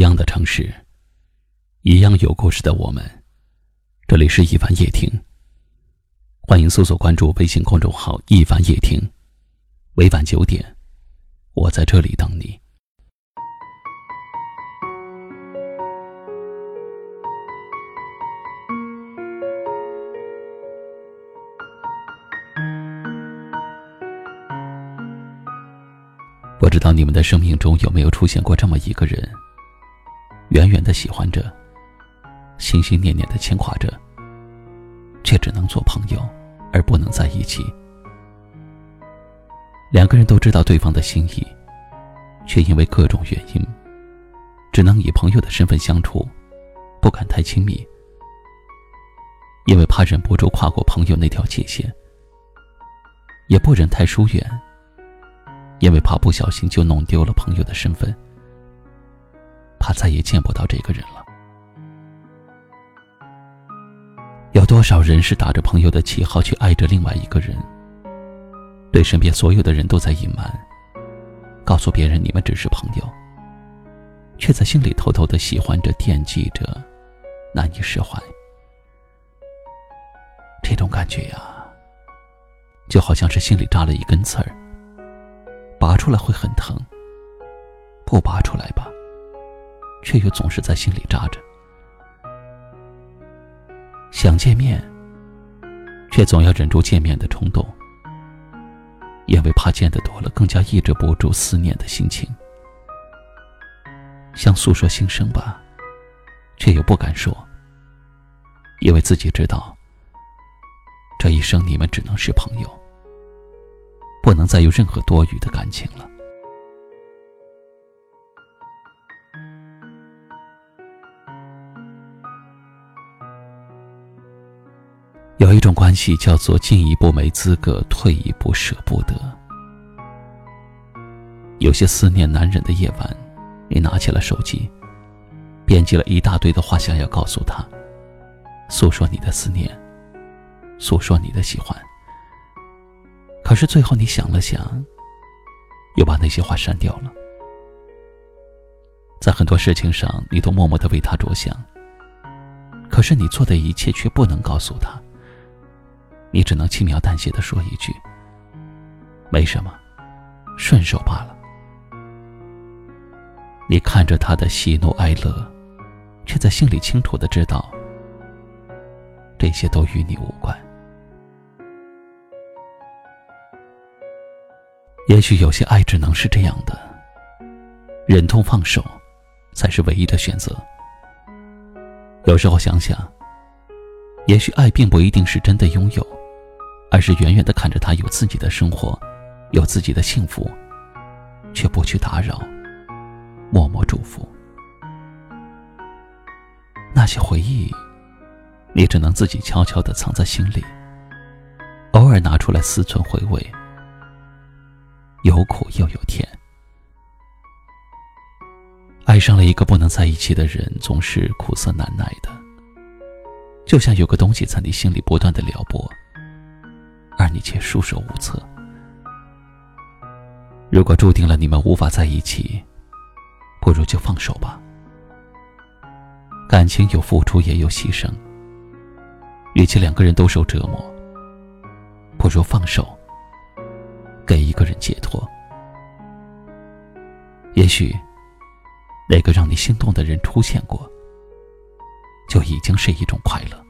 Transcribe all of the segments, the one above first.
一样的城市，一样有故事的我们。这里是一凡夜听，欢迎搜索关注微信公众号“一凡夜听”。每晚九点，我在这里等你。不知道你们的生命中有没有出现过这么一个人，远远的喜欢着，心心念念的牵挂着，却只能做朋友，而不能在一起。两个人都知道对方的心意，却因为各种原因，只能以朋友的身份相处，不敢太亲密，因为怕忍不住跨过朋友那条界限，也不忍太疏远。因为怕不小心就弄丢了朋友的身份，怕再也见不到这个人了。有多少人是打着朋友的旗号去爱着另外一个人，对身边所有的人都在隐瞒，告诉别人你们只是朋友，却在心里偷偷的喜欢着、惦记着，难以释怀。这种感觉呀，就好像是心里扎了一根刺儿。拔出来会很疼，不拔出来吧，却又总是在心里扎着。想见面，却总要忍住见面的冲动，因为怕见的多了，更加抑制不住思念的心情。想诉说心声吧，却又不敢说，因为自己知道，这一生你们只能是朋友。不能再有任何多余的感情了。有一种关系叫做进一步没资格，退一步舍不得。有些思念难忍的夜晚，你拿起了手机，编辑了一大堆的话，想要告诉他，诉说你的思念，诉说你的喜欢。可是最后，你想了想，又把那些话删掉了。在很多事情上，你都默默的为他着想。可是你做的一切却不能告诉他，你只能轻描淡写的说一句：“没什么，顺手罢了。”你看着他的喜怒哀乐，却在心里清楚的知道，这些都与你无关。也许有些爱只能是这样的，忍痛放手，才是唯一的选择。有时候想想，也许爱并不一定是真的拥有，而是远远的看着他有自己的生活，有自己的幸福，却不去打扰，默默祝福。那些回忆，你只能自己悄悄的藏在心里，偶尔拿出来思忖回味。有苦又有甜，爱上了一个不能在一起的人，总是苦涩难耐的。就像有个东西在你心里不断的撩拨，而你却束手无策。如果注定了你们无法在一起，不如就放手吧。感情有付出也有牺牲，与其两个人都受折磨，不如放手。给一个人解脱，也许那个让你心动的人出现过，就已经是一种快乐。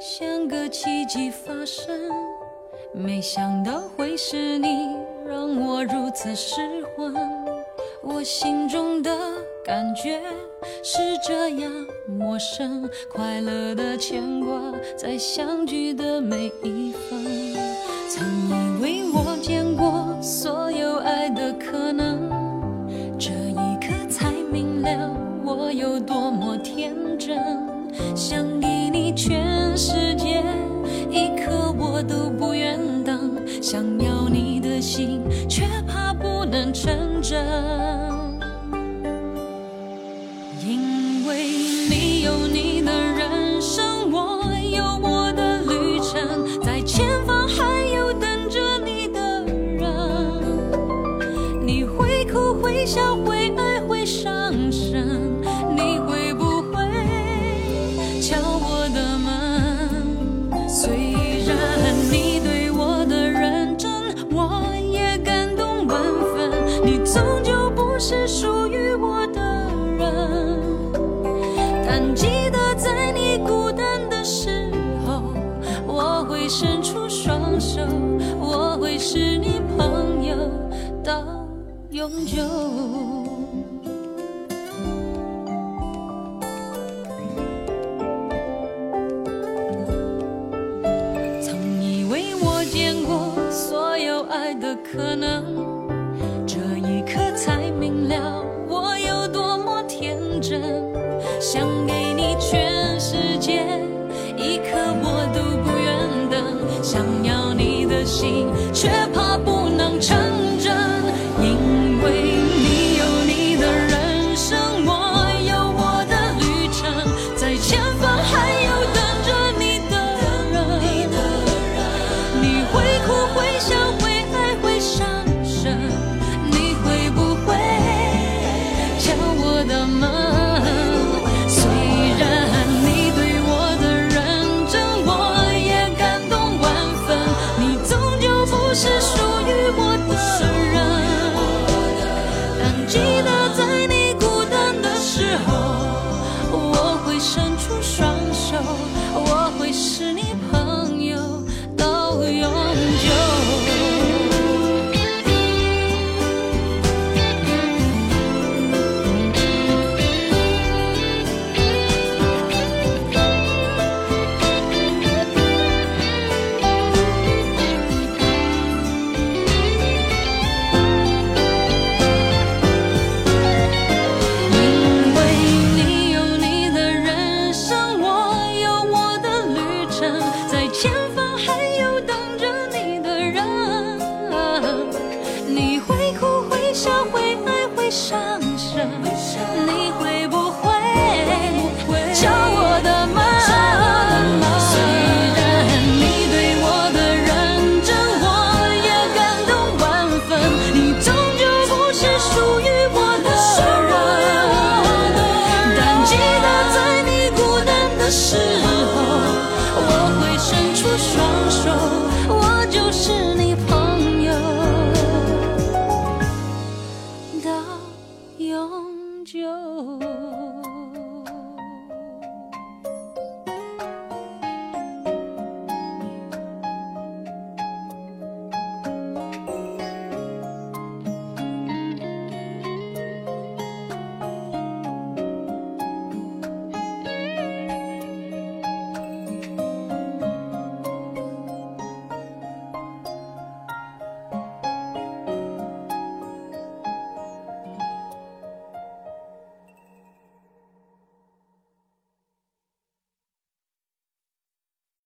像个奇迹发生，没想到会是你，让我如此失魂。我心中的。感觉是这样陌生，快乐的牵挂，在相聚的每一分能成真。因为你有你的人生，我有我的旅程，在前方还有等着你的人。你会哭会笑会爱会伤记得在你孤单的时候，我会伸出双手，我会是你朋友到永久。曾以为我见过所有爱的可能，想要你的心，却。上。